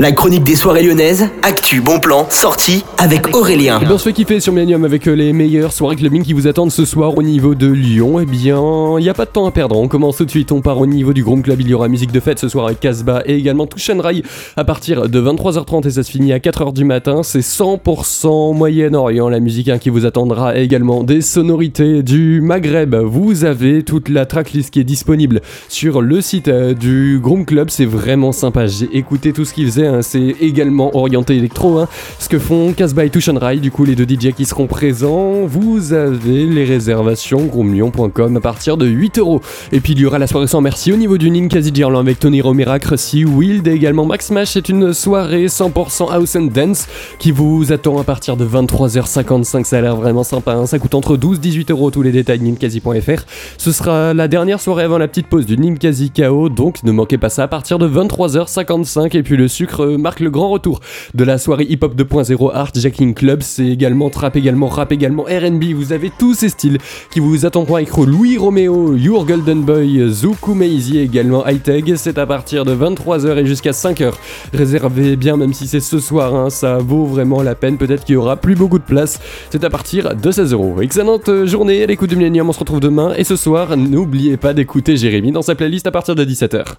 La chronique des soirées lyonnaises, actu, bon plan, sortie avec Aurélien. Et bien, on se fait kiffer sur Millennium avec euh, les meilleures soirées clubbing qui vous attendent ce soir au niveau de Lyon. Eh bien, il n'y a pas de temps à perdre. On commence tout de suite. On part au niveau du Groom Club. Il y aura musique de fête ce soir avec Casbah et également Touch Rai à partir de 23h30 et ça se finit à 4h du matin. C'est 100% Moyen-Orient la musique hein, qui vous attendra également des sonorités du Maghreb. Vous avez toute la tracklist qui est disponible sur le site euh, du Groom Club. C'est vraiment sympa. J'ai écouté tout ce qu'ils faisaient Hein, c'est également orienté électro. Hein. ce que font Casbah et Touch Ride, du coup les deux DJ qui seront présents. Vous avez les réservations groomlion.com à partir de 8 euros. Et puis il y aura la soirée sans merci au niveau du Ninkasi Gerland avec Tony Romera, Cressy, Wild et également Max Smash. C'est une soirée 100% house and dance qui vous attend à partir de 23h55. Ça a l'air vraiment sympa. Hein. ça coûte entre 12 et 18 euros tous les détails ninkasi.fr. Ce sera la dernière soirée avant la petite pause du Ninkasi KO. Donc ne manquez pas ça à partir de 23h55. Et puis le sucre marque le grand retour de la soirée hip-hop 2.0 Art Jacking Club. C'est également trap, également rap, également RB. Vous avez tous ces styles qui vous attendront avec Louis Romeo, Your Golden Boy, Zuku Maisie, également High C'est à partir de 23h et jusqu'à 5h. Réservez bien, même si c'est ce soir, hein, ça vaut vraiment la peine. Peut-être qu'il y aura plus beaucoup de place. C'est à partir de 16€. Excellente journée à l'écoute du Millennium. On se retrouve demain. Et ce soir, n'oubliez pas d'écouter Jérémy dans sa playlist à partir de 17h.